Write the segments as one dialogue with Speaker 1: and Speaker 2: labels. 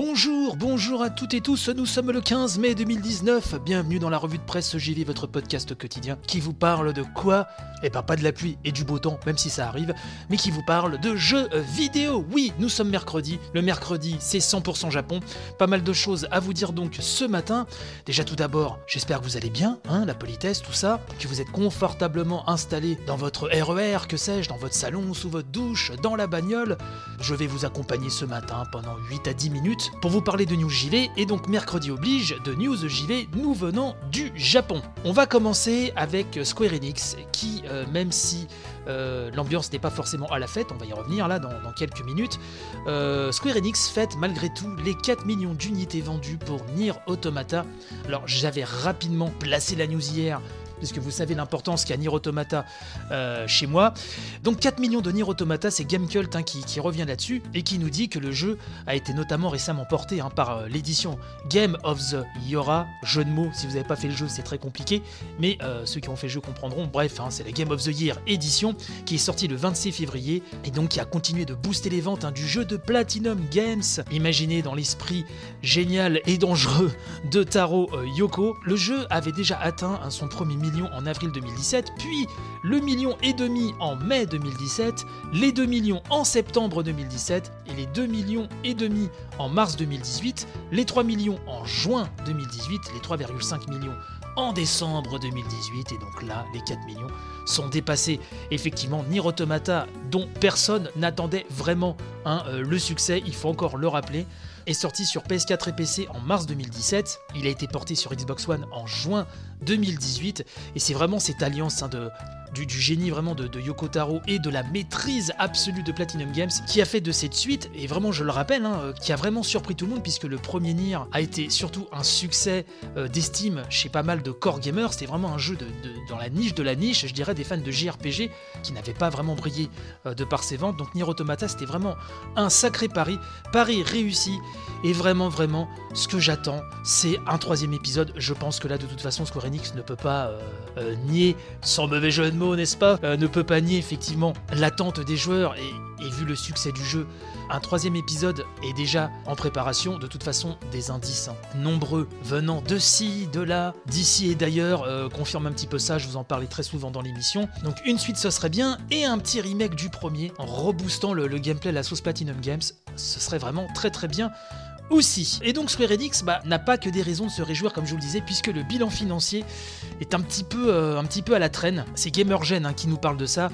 Speaker 1: Bonjour, bonjour à toutes et tous, nous sommes le 15 mai 2019, bienvenue dans la revue de presse JV, votre podcast quotidien qui vous parle de quoi? Eh ben pas de la pluie et du beau temps, même si ça arrive, mais qui vous parle de jeux vidéo. Oui, nous sommes mercredi, le mercredi c'est 100% Japon, pas mal de choses à vous dire donc ce matin. Déjà tout d'abord, j'espère que vous allez bien, hein, la politesse, tout ça, que vous êtes confortablement installé dans votre RER, que sais-je, dans votre salon, sous votre douche, dans la bagnole. Je vais vous accompagner ce matin pendant 8 à 10 minutes pour vous parler de News JV et donc mercredi oblige de News JV nous venant du Japon. On va commencer avec Square Enix qui, euh, même si euh, l'ambiance n'est pas forcément à la fête, on va y revenir là dans, quelques minutes, euh, Square Enix fête malgré tout les 4 millions d'unités vendues pour Nier Automata. Alors j'avais rapidement placé la news hier puisque vous savez l'importance qu'a Nier Automata euh, chez moi. Donc 4 millions de Nier Automata, c'est Gamecult hein, qui, revient là-dessus et qui nous dit que le jeu a été notamment récemment porté hein, par euh, l'édition Game of the Yora. Jeu de mots, si vous n'avez pas fait le jeu, c'est très compliqué, mais euh, ceux qui ont fait le jeu comprendront. Bref, hein, c'est la Game of the Year édition qui est sortie le 26 février et donc qui a continué de booster les ventes du jeu de Platinum Games, imaginé dans l'esprit génial et dangereux de Taro Yoko. Le jeu avait déjà atteint son premier million en avril 2017, puis le million et demi en mai 2017, les 2 millions en septembre 2017 et les 2 millions et demi en mars 2018, les 3 millions en juin 2018, les 3,5 millions en décembre 2018 et donc là les 4 millions sont dépassés. Effectivement, Nier dont personne n'attendait vraiment hein, euh, le succès, il faut encore le rappeler est sorti sur PS4 et PC en mars 2017. Il a été porté sur Xbox One en juin 2018. Et c'est vraiment cette alliance hein, de, du, génie vraiment de, Yoko Taro et de la maîtrise absolue de Platinum Games qui a fait de cette suite, et vraiment je le rappelle, hein, qui a vraiment surpris tout le monde puisque le premier Nier a été surtout un succès euh, d'estime chez pas mal de core gamers. C'était vraiment un jeu de, dans la niche de la niche, je dirais, des fans de JRPG qui n'avaient pas vraiment brillé euh, de par ses ventes. Donc Nier Automata, c'était vraiment un sacré pari. Pari réussi. Et vraiment, vraiment, ce que j'attends, c'est un troisième épisode. Je pense que là, de toute façon, Square Enix ne peut pas euh, euh, nier, sans mauvais jeu de mots, n'est-ce pas euh, Ne peut pas nier effectivement l'attente des joueurs et, vu le succès du jeu. Un troisième épisode est déjà en préparation. De toute façon, des indices hein, nombreux venant de ci, de là, d'ici et d'ailleurs euh, confirment un petit peu ça. Je vous en parlais très souvent dans l'émission. Donc une suite, ce serait bien, et un petit remake du premier en reboostant le, gameplay à la sauce Platinum Games. Ce serait vraiment très très bien aussi. Et donc Square Enix bah, n'a pas que des raisons de se réjouir comme je vous le disais puisque le bilan financier est un petit peu, euh, à la traîne. C'est Gamergen hein, qui nous parle de ça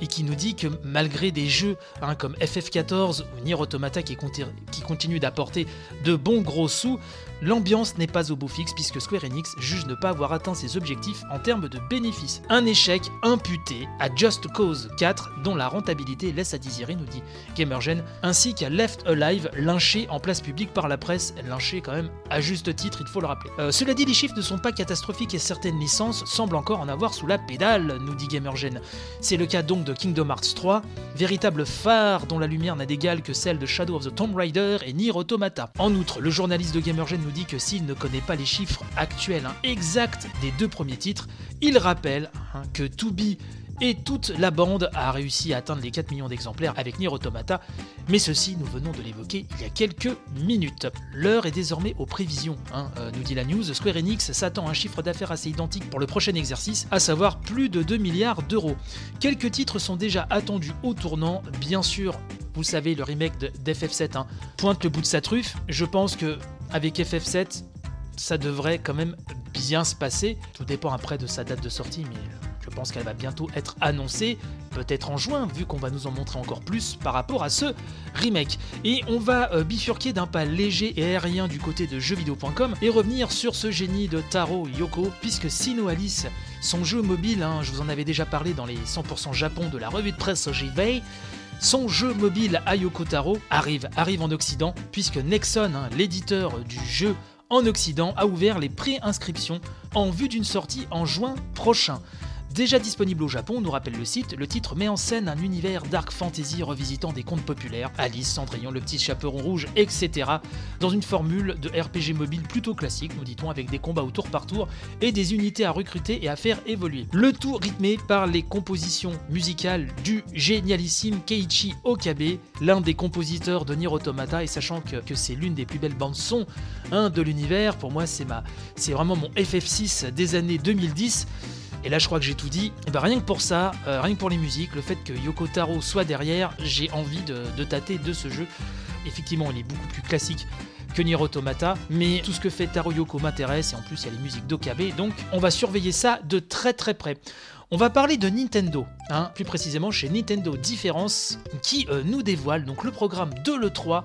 Speaker 1: et qui nous dit que malgré des jeux hein, comme FF14 ou Nier Automata qui continuent d'apporter de bons gros sous, l'ambiance n'est pas au beau fixe puisque Square Enix juge ne pas avoir atteint ses objectifs en termes de bénéfices. Un échec imputé à Just Cause 4 dont la rentabilité laisse à désirer, nous dit Gamergen, ainsi qu'à Left Alive lynché en place publique par la presse, lynché quand même à juste titre, il faut le rappeler. Euh, cela dit, les chiffres ne sont pas catastrophiques et certaines licences semblent encore en avoir sous la pédale, nous dit Gamergen. C'est le cas donc de Kingdom Hearts 3, véritable phare dont la lumière n'a d'égal que celle de Shadow of the Tomb Raider et Nier Automata. En outre, le journaliste de Gamergen dit que s'il ne connaît pas les chiffres actuels hein, exacts des deux premiers titres, il rappelle hein, que To Be et toute la bande a réussi à atteindre les 4 millions d'exemplaires avec Nier Automata, mais ceci, nous venons de l'évoquer il y a quelques minutes. L'heure est désormais aux prévisions, hein, euh, nous dit la news. Square Enix s'attend à un chiffre d'affaires assez identique pour le prochain exercice, à savoir plus de 2 milliards d'euros. Quelques titres sont déjà attendus au tournant, bien sûr. Vous savez, le remake d'FF7 hein, pointe le bout de sa truffe. Je pense que avec FF7, ça devrait quand même bien se passer. Tout dépend après de sa date de sortie, mais je pense qu'elle va bientôt être annoncée, peut-être en juin, vu qu'on va nous en montrer encore plus par rapport à ce remake. Et on va euh, bifurquer d'un pas léger et aérien du côté de jeuxvideo.com et revenir sur ce génie de Taro Yoko, puisque Sino Alice, son jeu mobile, hein, je vous en avais déjà parlé dans les 100% Japon de la revue de presse JV, son jeu mobile Ayoko Taro arrive, en Occident, puisque Nexon, hein, l'éditeur du jeu en Occident, a ouvert les pré-inscriptions en vue d'une sortie en juin prochain. Déjà disponible au Japon, nous rappelle le site, le titre met en scène un univers dark fantasy revisitant des contes populaires, Alice, Cendrillon, le petit chaperon rouge, etc. Dans une formule de RPG mobile plutôt classique, nous dit-on, avec des combats au tour par tour et des unités à recruter et à faire évoluer. Le tout rythmé par les compositions musicales du génialissime Keiichi Okabe, l'un des compositeurs de Nier Automata, et sachant que, c'est l'une des plus belles bandes son hein, de l'univers, pour moi c'est c'est vraiment mon FF6 des années 2010. Et là, je crois que j'ai tout dit. Et ben, rien que pour ça, euh, rien que pour les musiques, le fait que Yoko Taro soit derrière, j'ai envie de, tâter de ce jeu. Effectivement, il est beaucoup plus classique que Nier Automata, mais tout ce que fait Taro Yoko m'intéresse, et en plus il y a les musiques d'Okabe, donc on va surveiller ça de très très près. On va parler de Nintendo, hein, plus précisément chez Nintendo Difference, qui euh, nous dévoile donc le programme de l'E3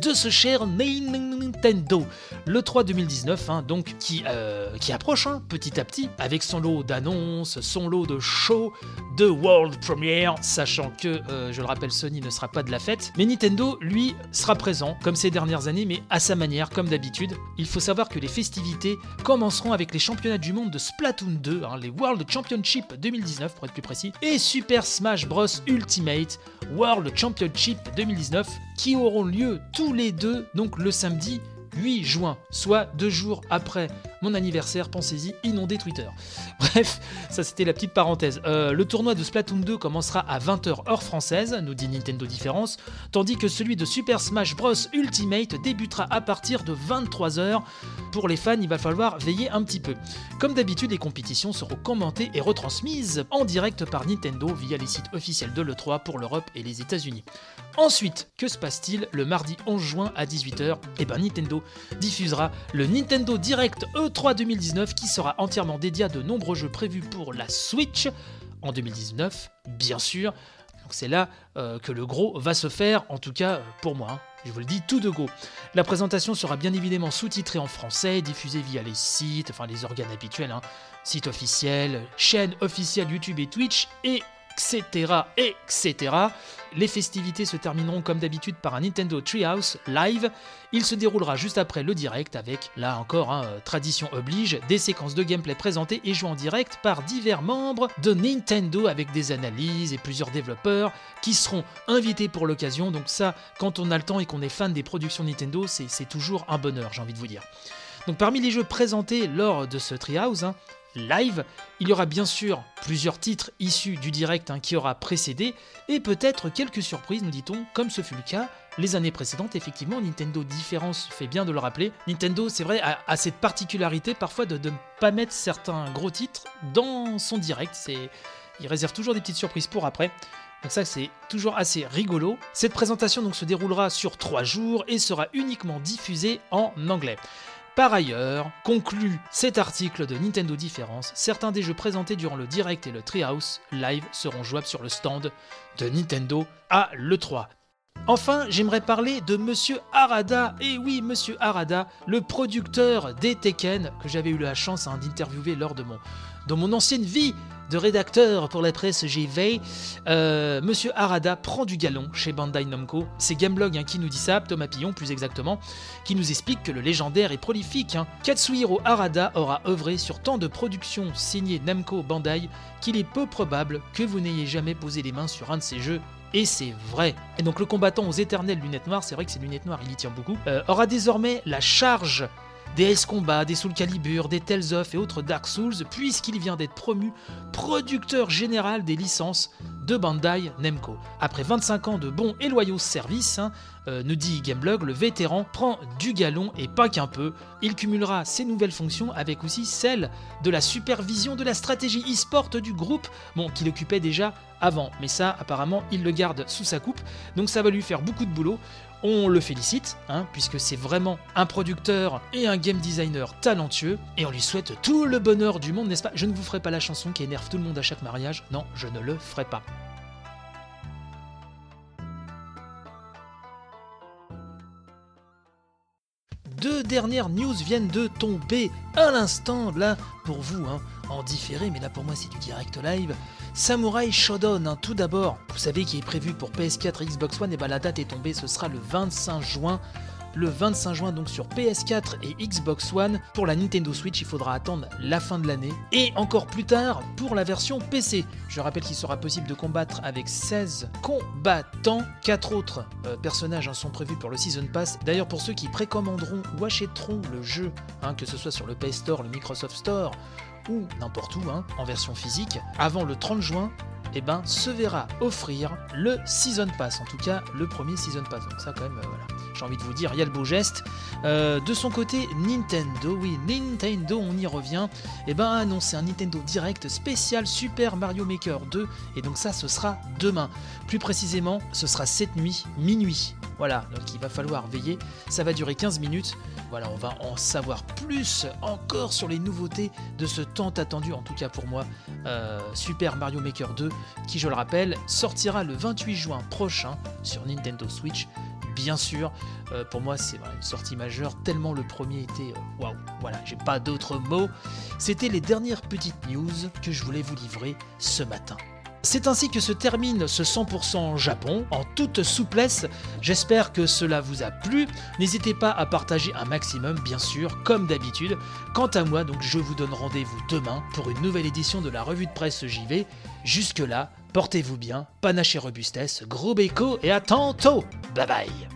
Speaker 1: de ce cher Nintendo. Le 3 2019, hein, donc, qui, euh, approche hein, petit à petit, avec son lot d'annonces, son lot de shows, de world premiere, sachant que, euh, je le rappelle, Sony ne sera pas de la fête. Mais Nintendo, lui, sera présent, comme ces dernières années, mais à sa manière, comme d'habitude. Il faut savoir que les festivités commenceront avec les championnats du monde de Splatoon 2, hein, les World Championship 2019 pour être plus précis, et Super Smash Bros Ultimate World Championship 2019, qui auront lieu tous les deux, donc le samedi 8 juin, soit deux jours après mon anniversaire, pensez-y, inondé Twitter. Bref, ça c'était la petite parenthèse. Euh, le tournoi de Splatoon 2 commencera à 20h heure française, nous dit Nintendo Différence, tandis que celui de Super Smash Bros Ultimate débutera à partir de 23h. Pour les fans, il va falloir veiller un petit peu. Comme d'habitude, les compétitions seront commentées et retransmises en direct par Nintendo via les sites officiels de l'E3 pour l'Europe et les États-Unis. Ensuite, que se passe-t-il le mardi 11 juin à 18h Eh ben Nintendo diffusera le Nintendo Direct E3 2019 qui sera entièrement dédié à de nombreux jeux prévus pour la Switch en 2019, bien sûr. Donc c'est là euh, que le gros va se faire, en tout cas euh, pour moi. hein. Je vous le dis tout de go. La présentation sera bien évidemment sous-titrée en français, diffusée via les sites, enfin les organes habituels, hein, sites officiels, chaînes officielles YouTube et Twitch, etc., etc. Les festivités se termineront comme d'habitude par un Nintendo Treehouse live. Il se déroulera juste après le direct avec, là encore, hein, euh, tradition oblige, des séquences de gameplay présentées et jouées en direct par divers membres de Nintendo avec des analyses et plusieurs développeurs qui seront invités pour l'occasion. Donc ça, quand on a le temps et qu'on est fan des productions Nintendo, c'est toujours un bonheur, j'ai envie de vous dire. Donc parmi les jeux présentés lors de ce Treehouse, hein, live, il y aura bien sûr plusieurs titres issus du direct hein, qui aura précédé, et peut-être quelques surprises, nous dit-on, comme ce fut le cas les années précédentes. Effectivement, Nintendo Différence fait bien de le rappeler. Nintendo, c'est vrai, a, cette particularité parfois de ne pas mettre certains gros titres dans son direct. Il réserve toujours des petites surprises pour après. Donc ça c'est toujours assez rigolo. Cette présentation donc se déroulera sur 3 jours et sera uniquement diffusée en anglais. Par ailleurs, conclut cet article de Nintendo Différence, certains des jeux présentés durant le Direct et le Treehouse live seront jouables sur le stand de Nintendo à l'E3. Enfin, j'aimerais parler de Monsieur Harada. Et oui, Monsieur Harada, le producteur des Tekken que j'avais eu la chance hein, d'interviewer lors de mon, de mon ancienne vie de rédacteur pour la presse GV. Euh, Monsieur Harada prend du galon chez Bandai Namco. C'est Gameblog hein, qui nous dit ça, Thomas Pillon plus exactement, qui nous explique que le légendaire et prolifique hein, Katsuhiro Harada aura œuvré sur tant de productions signées Namco Bandai qu'il est peu probable que vous n'ayez jamais posé les mains sur un de ces jeux et c'est vrai. Et donc le combattant aux éternelles lunettes noires, c'est vrai que ces lunettes noires, il y tient beaucoup, euh, aura désormais la charge des Ace Combat, des Soul Calibur, des Tales of et autres Dark Souls, puisqu'il vient d'être promu producteur général des licences de Bandai Namco. Après 25 ans de bons et loyaux services, hein, euh, nous dit Gameblog, le vétéran prend du galon et pas qu'un peu. Il cumulera ses nouvelles fonctions avec aussi celle de la supervision de la stratégie e-sport du groupe, bon, qu'il occupait déjà avant, mais ça apparemment il le garde sous sa coupe, donc ça va lui faire beaucoup de boulot. On le félicite, hein, puisque c'est vraiment un producteur et un game designer talentueux, et on lui souhaite tout le bonheur du monde, n'est-ce pas? Je ne vous ferai pas la chanson qui énerve tout le monde à chaque mariage, non, je ne le ferai pas. Deux dernières news viennent de tomber à l'instant là pour vous, hein, en différé, mais là pour moi c'est du direct live. Samurai Shodown, hein, tout d'abord, vous savez qui est prévu pour PS4 et Xbox One, et ben la date est tombée, ce sera le 25 juin le 25 juin donc sur PS4 et Xbox One. Pour la Nintendo Switch, il faudra attendre la fin de l'année. Et encore plus tard pour la version PC. Je rappelle qu'il sera possible de combattre avec 16 combattants. 4 autres euh, personnages hein, sont prévus pour le Season Pass. D'ailleurs pour ceux qui précommanderont ou achèteront le jeu, hein, que ce soit sur le PS Store, le Microsoft Store ou n'importe où, hein, en version physique, avant le 30 juin, eh ben, se verra offrir le Season Pass, en tout cas le premier Season Pass. Donc ça quand même, euh, voilà, j'ai envie de vous dire, il y a le beau geste. Euh, de son côté, Nintendo, oui, Nintendo, on y revient, eh ben, a annoncé un Nintendo Direct spécial Super Mario Maker 2, et donc ça, ce sera demain. Plus précisément, ce sera cette nuit, minuit. Voilà, donc il va falloir veiller, ça va durer 15 minutes. Voilà, on va en savoir plus encore sur les nouveautés de ce tant attendu, en tout cas pour moi, euh, Super Mario Maker 2, qui je le rappelle, sortira le 28 juin prochain sur Nintendo Switch. Bien sûr, euh, pour moi c'est une sortie majeure, tellement le premier était euh, waouh. voilà, j'ai pas d'autres mots. C'était les dernières petites news que je voulais vous livrer ce matin. C'est ainsi que se termine ce 100% Japon en toute souplesse. J'espère que cela vous a plu. N'hésitez pas à partager un maximum, bien sûr, comme d'habitude. Quant à moi, donc je vous donne rendez-vous demain pour une nouvelle édition de la revue de presse JV. Jusque-là, portez-vous bien, panache et robustesse, gros béco et à tantôt. Bye bye.